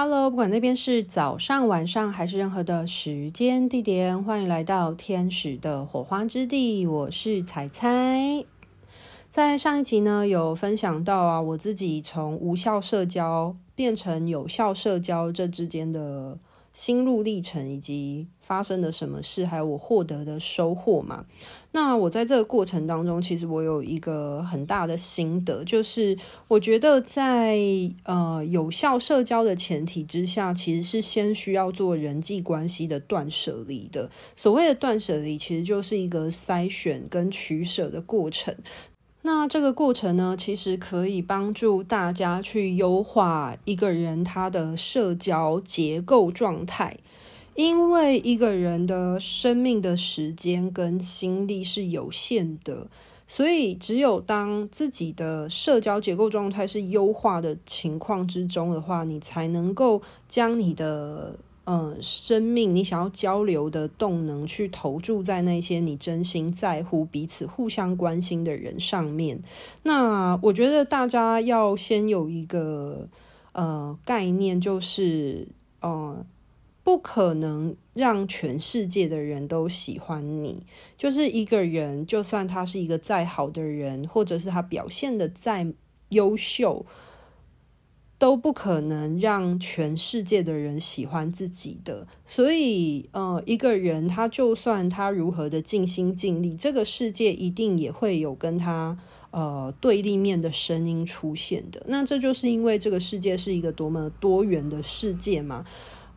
Hello，不管那边是早上、晚上还是任何的时间地点，欢迎来到天使的火花之地。我是彩彩。在上一集呢，有分享到啊，我自己从无效社交变成有效社交这之间的。心路历程以及发生了什么事，还有我获得的收获嘛。那我在这个过程当中，其实我有一个很大的心得，就是我觉得在呃有效社交的前提之下，其实是先需要做人际关系的断舍离的。所谓的断舍离，其实就是一个筛选跟取舍的过程。那这个过程呢，其实可以帮助大家去优化一个人他的社交结构状态，因为一个人的生命的时间跟心力是有限的，所以只有当自己的社交结构状态是优化的情况之中的话，你才能够将你的。嗯，生命你想要交流的动能，去投注在那些你真心在乎、彼此互相关心的人上面。那我觉得大家要先有一个呃概念，就是呃不可能让全世界的人都喜欢你。就是一个人，就算他是一个再好的人，或者是他表现的再优秀。都不可能让全世界的人喜欢自己的，所以，呃，一个人他就算他如何的尽心尽力，这个世界一定也会有跟他呃对立面的声音出现的。那这就是因为这个世界是一个多么多元的世界嘛。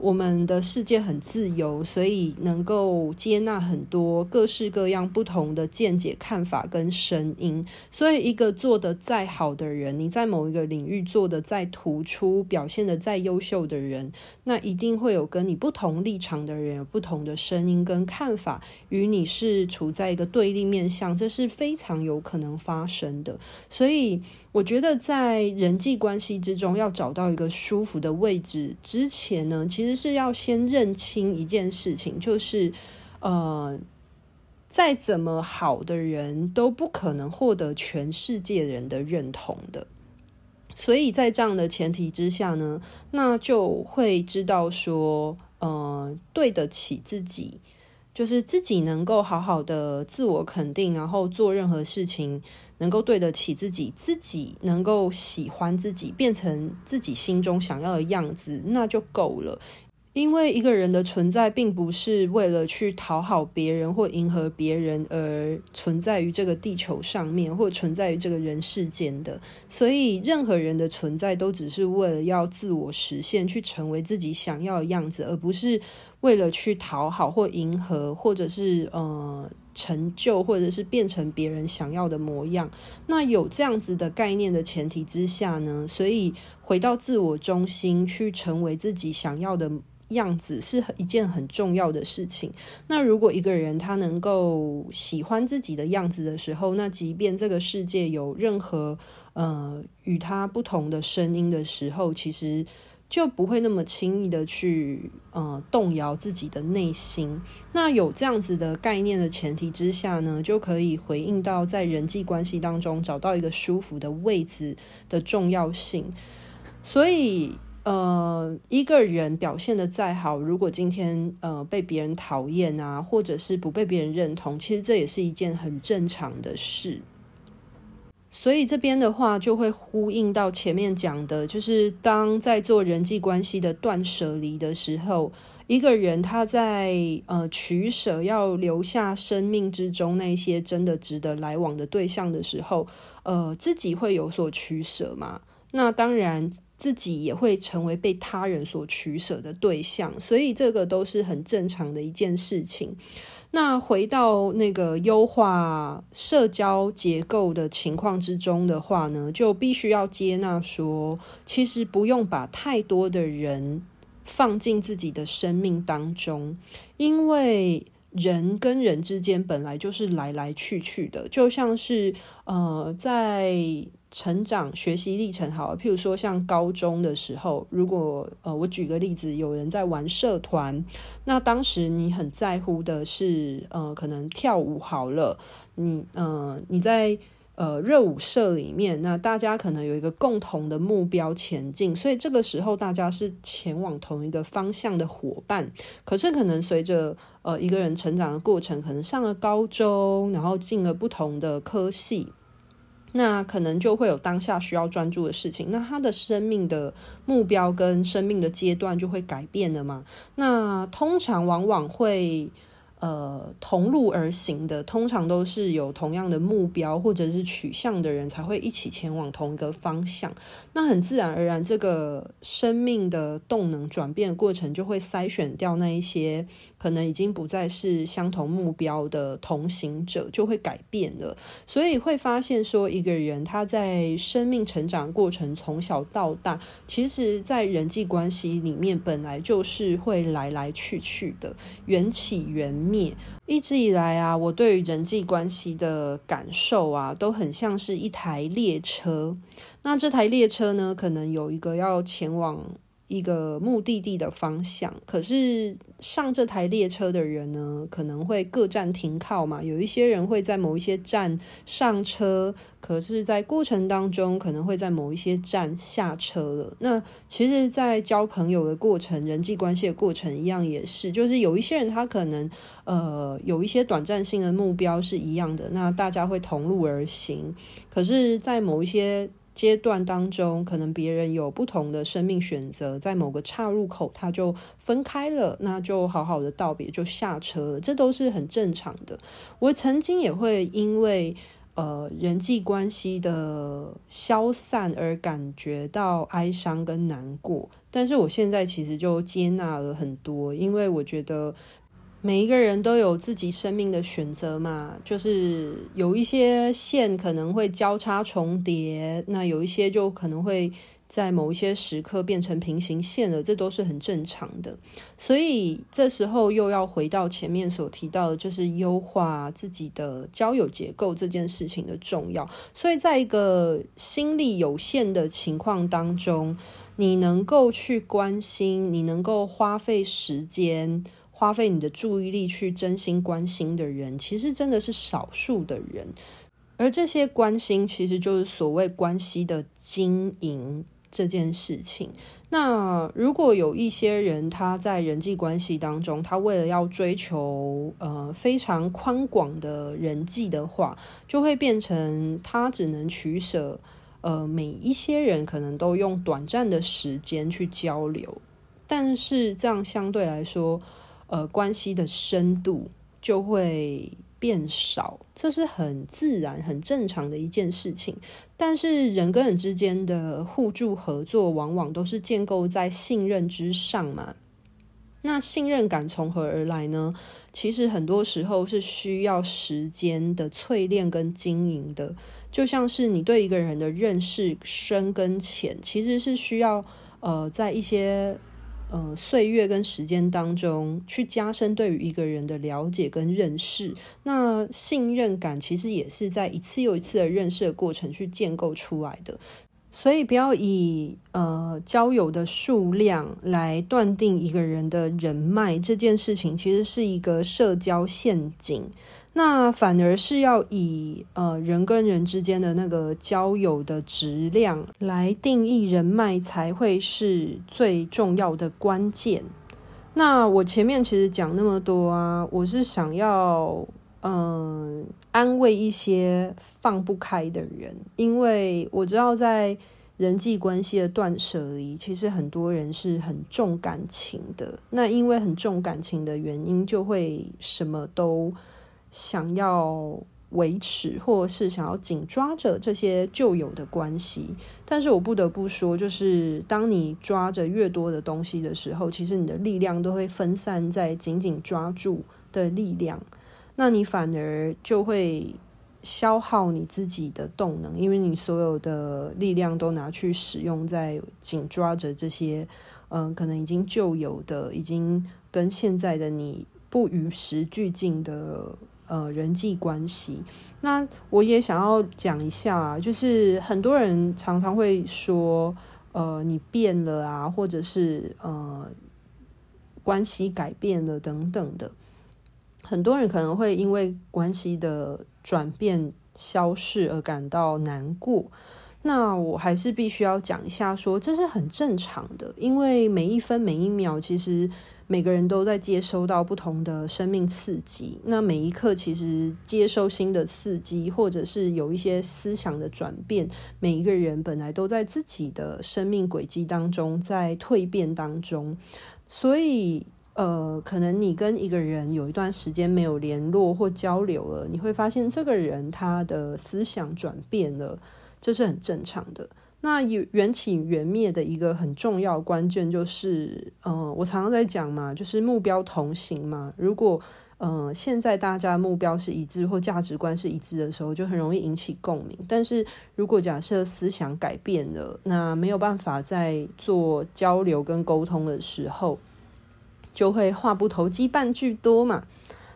我们的世界很自由，所以能够接纳很多各式各样不同的见解、看法跟声音。所以，一个做得再好的人，你在某一个领域做得再突出、表现得再优秀的人，那一定会有跟你不同立场的人有不同的声音跟看法，与你是处在一个对立面向，这是非常有可能发生的。所以，我觉得在人际关系之中，要找到一个舒服的位置之前呢，其实是要先认清一件事情，就是，呃，再怎么好的人都不可能获得全世界人的认同的。所以在这样的前提之下呢，那就会知道说，呃，对得起自己。就是自己能够好好的自我肯定，然后做任何事情能够对得起自己，自己能够喜欢自己，变成自己心中想要的样子，那就够了。因为一个人的存在，并不是为了去讨好别人或迎合别人而存在于这个地球上面，或存在于这个人世间的。所以，任何人的存在都只是为了要自我实现，去成为自己想要的样子，而不是为了去讨好或迎合，或者是呃成就，或者是变成别人想要的模样。那有这样子的概念的前提之下呢，所以回到自我中心，去成为自己想要的。样子是一件很重要的事情。那如果一个人他能够喜欢自己的样子的时候，那即便这个世界有任何呃与他不同的声音的时候，其实就不会那么轻易的去呃动摇自己的内心。那有这样子的概念的前提之下呢，就可以回应到在人际关系当中找到一个舒服的位置的重要性。所以。呃，一个人表现得再好，如果今天呃被别人讨厌啊，或者是不被别人认同，其实这也是一件很正常的事。所以这边的话就会呼应到前面讲的，就是当在做人际关系的断舍离的时候，一个人他在呃取舍要留下生命之中那些真的值得来往的对象的时候，呃，自己会有所取舍嘛？那当然。自己也会成为被他人所取舍的对象，所以这个都是很正常的一件事情。那回到那个优化社交结构的情况之中的话呢，就必须要接纳说，其实不用把太多的人放进自己的生命当中，因为人跟人之间本来就是来来去去的，就像是呃在。成长学习历程好，譬如说像高中的时候，如果呃我举个例子，有人在玩社团，那当时你很在乎的是呃可能跳舞好了，你呃你在呃热舞社里面，那大家可能有一个共同的目标前进，所以这个时候大家是前往同一个方向的伙伴。可是可能随着呃一个人成长的过程，可能上了高中，然后进了不同的科系。那可能就会有当下需要专注的事情，那他的生命的目标跟生命的阶段就会改变了嘛？那通常往往会。呃，同路而行的，通常都是有同样的目标或者是取向的人，才会一起前往同一个方向。那很自然而然，这个生命的动能转变过程，就会筛选掉那一些可能已经不再是相同目标的同行者，就会改变了。所以会发现说，一个人他在生命成长过程从小到大，其实在人际关系里面本来就是会来来去去的，缘起缘灭。一直以来啊，我对于人际关系的感受啊，都很像是一台列车。那这台列车呢，可能有一个要前往。一个目的地的方向，可是上这台列车的人呢，可能会各站停靠嘛。有一些人会在某一些站上车，可是，在过程当中可能会在某一些站下车了。那其实，在交朋友的过程、人际关系的过程一样，也是，就是有一些人他可能呃有一些短暂性的目标是一样的，那大家会同路而行。可是，在某一些阶段当中，可能别人有不同的生命选择，在某个岔路口，他就分开了，那就好好的道别，就下车了，这都是很正常的。我曾经也会因为呃人际关系的消散而感觉到哀伤跟难过，但是我现在其实就接纳了很多，因为我觉得。每一个人都有自己生命的选择嘛，就是有一些线可能会交叉重叠，那有一些就可能会在某一些时刻变成平行线了，这都是很正常的。所以这时候又要回到前面所提到的，就是优化自己的交友结构这件事情的重要。所以在一个心力有限的情况当中，你能够去关心，你能够花费时间。花费你的注意力去真心关心的人，其实真的是少数的人，而这些关心其实就是所谓关系的经营这件事情。那如果有一些人他在人际关系当中，他为了要追求呃非常宽广的人际的话，就会变成他只能取舍呃每一些人可能都用短暂的时间去交流，但是这样相对来说。呃，关系的深度就会变少，这是很自然、很正常的一件事情。但是人跟人之间的互助合作，往往都是建构在信任之上嘛。那信任感从何而来呢？其实很多时候是需要时间的淬炼跟经营的。就像是你对一个人的认识深跟浅，其实是需要呃，在一些。呃，岁月跟时间当中去加深对于一个人的了解跟认识，那信任感其实也是在一次又一次的认识的过程去建构出来的。所以不要以呃交友的数量来断定一个人的人脉，这件事情其实是一个社交陷阱。那反而是要以呃人跟人之间的那个交友的质量来定义人脉，才会是最重要的关键。那我前面其实讲那么多啊，我是想要嗯、安慰一些放不开的人，因为我知道在人际关系的断舍离，其实很多人是很重感情的。那因为很重感情的原因，就会什么都。想要维持，或是想要紧抓着这些旧有的关系，但是我不得不说，就是当你抓着越多的东西的时候，其实你的力量都会分散在紧紧抓住的力量，那你反而就会消耗你自己的动能，因为你所有的力量都拿去使用在紧抓着这些，嗯、可能已经旧有的，已经跟现在的你不与时俱进的。呃，人际关系，那我也想要讲一下啊，就是很多人常常会说，呃，你变了啊，或者是呃，关系改变了等等的。很多人可能会因为关系的转变消逝而感到难过。那我还是必须要讲一下说，这是很正常的，因为每一分每一秒，其实每个人都在接收到不同的生命刺激。那每一刻，其实接收新的刺激，或者是有一些思想的转变，每一个人本来都在自己的生命轨迹当中，在蜕变当中。所以，呃，可能你跟一个人有一段时间没有联络或交流了，你会发现这个人他的思想转变了。这是很正常的。那缘起缘灭的一个很重要关键就是，嗯、呃，我常常在讲嘛，就是目标同行嘛。如果，嗯、呃，现在大家目标是一致或价值观是一致的时候，就很容易引起共鸣。但是如果假设思想改变了，那没有办法在做交流跟沟通的时候，就会话不投机半句多嘛。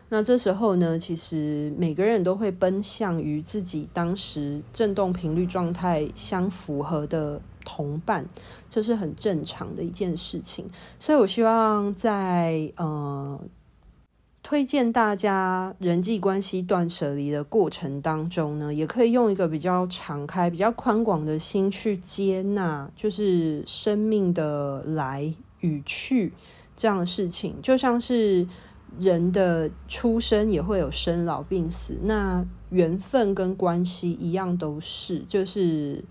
那这时候呢，其实每个人都会奔向于自己当时振动频率状态相符合的同伴，这是很正常的一件事情。所以我希望在呃推荐大家人际关系断舍离的过程当中呢，也可以用一个比较敞开、比较宽广的心去接纳，就是生命的来与去这样的事情，就像是。人的出生也会有生老病死，那缘分跟关系一样都是，就是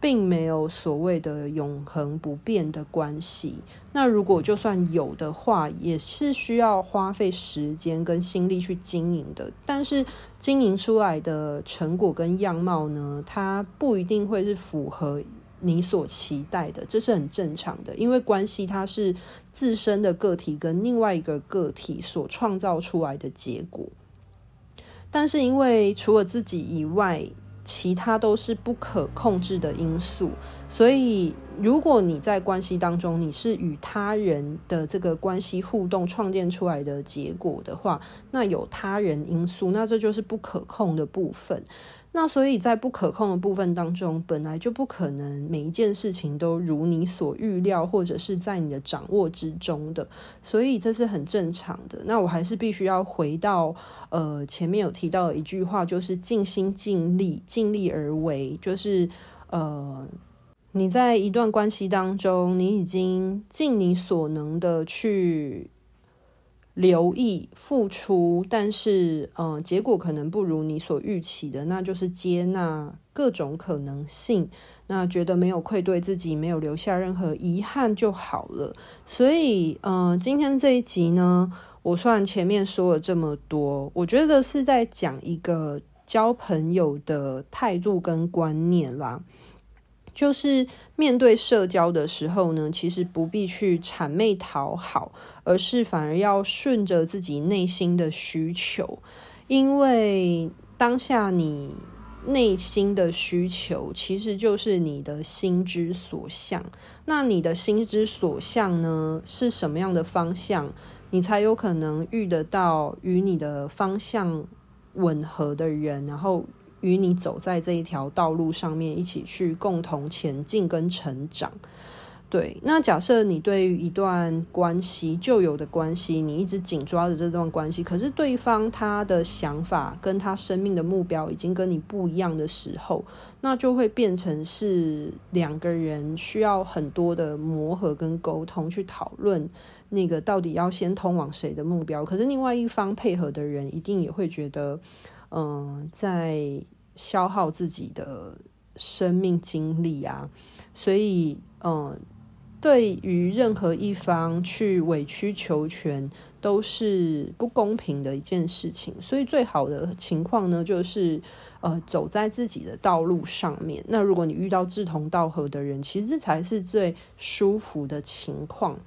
并没有所谓的永恒不变的关系。那如果就算有的话，也是需要花费时间跟心力去经营的。但是经营出来的成果跟样貌呢，它不一定会是符合。你所期待的，这是很正常的，因为关系它是自身的个体跟另外一个个体所创造出来的结果。但是因为除了自己以外，其他都是不可控制的因素，所以如果你在关系当中，你是与他人的这个关系互动创建出来的结果的话，那有他人因素，那这就是不可控的部分。那所以在不可控的部分当中，本来就不可能每一件事情都如你所预料，或者是在你的掌握之中的，所以这是很正常的。那我还是必须要回到呃前面有提到的一句话，就是尽心尽力，尽力而为，就是呃你在一段关系当中，你已经尽你所能的去。留意付出，但是，嗯、结果可能不如你所预期的，那就是接纳各种可能性，那觉得没有愧对自己，没有留下任何遗憾就好了。所以，嗯、今天这一集呢，我虽然前面说了这么多，我觉得是在讲一个交朋友的态度跟观念啦。就是面对社交的时候呢，其实不必去谄媚讨好，而是反而要顺着自己内心的需求，因为当下你内心的需求其实就是你的心之所向。那你的心之所向呢，是什么样的方向，你才有可能遇得到与你的方向吻合的人，然后。与你走在这一条道路上面，一起去共同前进跟成长。对，那假设你对于一段关系旧有的关系，你一直紧抓着这段关系，可是对方他的想法跟他生命的目标已经跟你不一样的时候，那就会变成是两个人需要很多的磨合跟沟通，去讨论那个到底要先通往谁的目标。可是另外一方配合的人一定也会觉得，嗯、在。消耗自己的生命精力啊，所以，嗯，对于任何一方去委曲求全都是不公平的一件事情。所以，最好的情况呢，就是呃，走在自己的道路上面。那如果你遇到志同道合的人，其实才是最舒服的情况。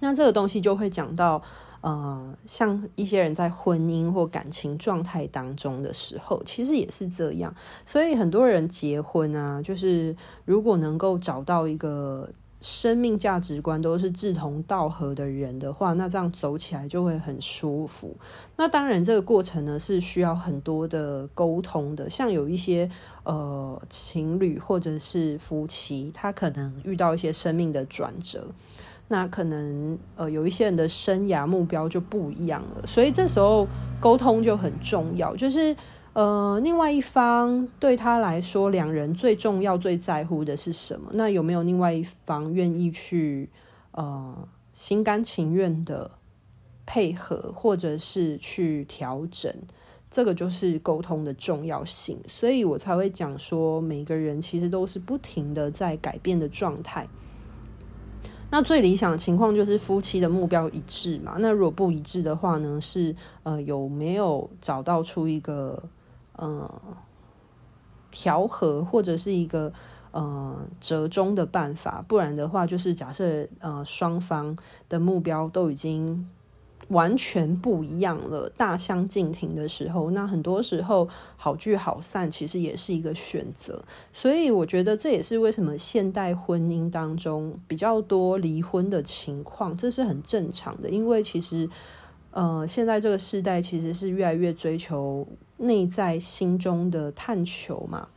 那这个东西就会讲到。呃，像一些人在婚姻或感情状态当中的时候，其实也是这样。所以很多人结婚啊，就是如果能够找到一个生命价值观都是志同道合的人的话，那这样走起来就会很舒服。那当然，这个过程呢是需要很多的沟通的。像有一些呃情侣或者是夫妻，他可能遇到一些生命的转折。那可能呃有一些人的生涯目标就不一样了，所以这时候沟通就很重要。就是呃，另外一方对他来说，两人最重要、最在乎的是什么？那有没有另外一方愿意去呃心甘情愿的配合，或者是去调整？这个就是沟通的重要性，所以我才会讲说，每个人其实都是不停的在改变的状态。那最理想的情况就是夫妻的目标一致嘛。那如果不一致的话呢，是呃有没有找到出一个呃调和或者是一个呃折中的办法？不然的话，就是假设呃双方的目标都已经。完全不一样了，大相径庭的时候，那很多时候好聚好散其实也是一个选择。所以我觉得这也是为什么现代婚姻当中比较多离婚的情况，这是很正常的。因为其实，呃，现在这个时代其实是越来越追求内在心中的探求嘛，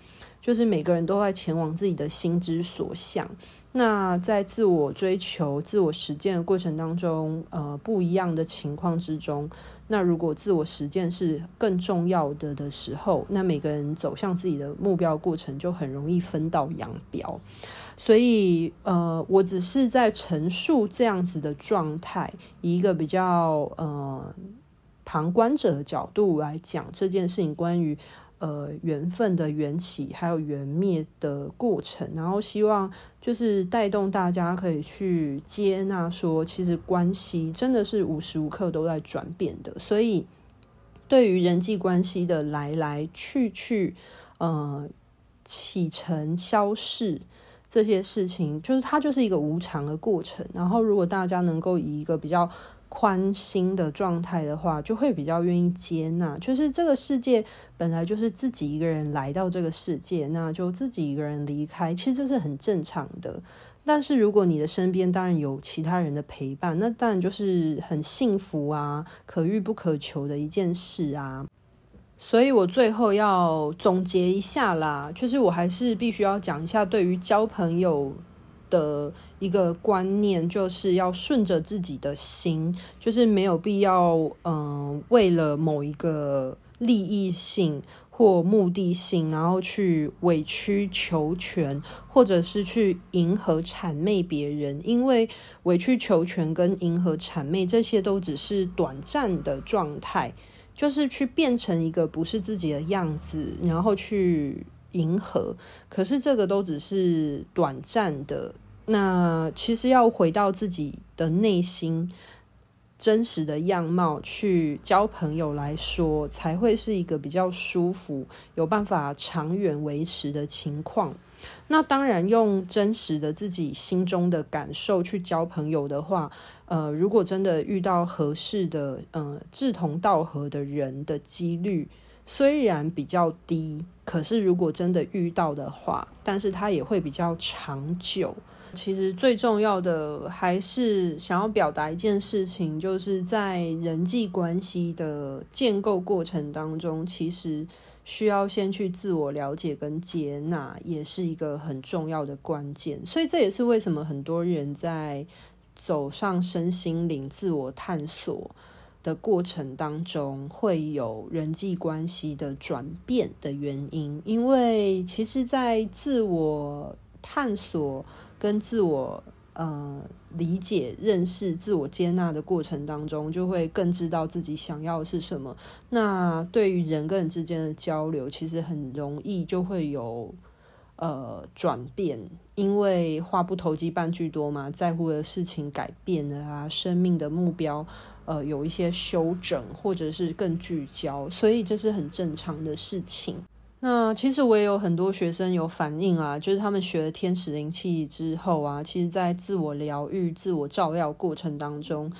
就是每个人都在前往自己的心之所向。那在自我追求、自我实践的过程当中，呃，不一样的情况之中，那如果自我实践是更重要的的时候，那每个人走向自己的目标过程就很容易分道扬镳。所以，呃，我只是在陈述这样子的状态，一个比较呃旁观者的角度来讲这件事情，关于。呃，缘分的缘起还有缘灭的过程，然后希望就是带动大家可以去接纳，说其实关系真的是无时无刻都在转变的。所以，对于人际关系的来来去去，呃，起承消逝这些事情，就是它就是一个无常的过程。然后，如果大家能够以一个比较宽心的状态的话，就会比较愿意接纳。就是这个世界本来就是自己一个人来到这个世界，那就自己一个人离开，其实这是很正常的。但是如果你的身边当然有其他人的陪伴，那当然就是很幸福啊，可遇不可求的一件事啊。所以我最后要总结一下啦，就是我还是必须要讲一下，对于交朋友。的一个观念就是要顺着自己的心，就是没有必要，嗯、呃，为了某一个利益性或目的性，然后去委曲求全，或者是去迎合谄媚别人，因为委曲求全跟迎合谄媚这些都只是短暂的状态，就是去变成一个不是自己的样子，然后去。迎合，可是这个都只是短暂的。那其实要回到自己的内心真实的样貌去交朋友来说，才会是一个比较舒服、有办法长远维持的情况。那当然，用真实的自己心中的感受去交朋友的话，呃，如果真的遇到合适的、呃，志同道合的人的几率。虽然比较低，可是如果真的遇到的话，但是它也会比较长久。其实最重要的还是想要表达一件事情，就是在人际关系的建构过程当中，其实需要先去自我了解跟接纳，也是一个很重要的关键。所以这也是为什么很多人在走上身心灵自我探索的过程当中会有人际关系的转变的原因，因为其实，在自我探索跟自我呃理解、认识、自我接纳的过程当中，就会更知道自己想要的是什么。那对于人跟人之间的交流，其实很容易就会有呃转变，因为话不投机半句多嘛，在乎的事情改变了啊，生命的目标。呃，有一些修整，或者是更聚焦，所以这是很正常的事情。那其实我也有很多学生有反映啊，就是他们学了天使灵气之后啊，其实在自我疗愈、自我照料过程当中，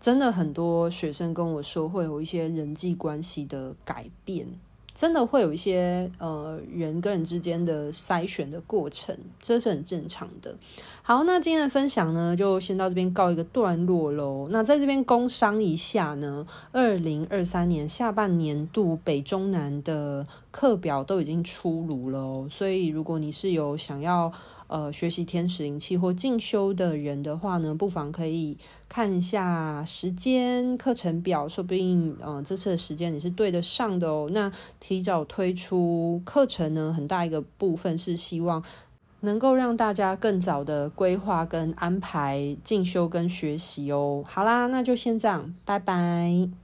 真的很多学生跟我说会有一些人际关系的改变。真的会有一些呃人跟人之间的筛选的过程，这是很正常的。好，那今天的分享呢，就先到这边告一个段落喽。那在这边工商一下呢，二零二三年下半年度北中南的课表都已经出炉了，所以如果你是有想要。呃学习天使灵气或进修的人的话呢，不妨可以看一下时间课程表，说不定呃这次的时间你是对得上的哦。那提早推出课程呢，很大一个部分是希望。能够让大家更早的规划跟安排进修跟学习哦。好啦，那就先这样，拜拜。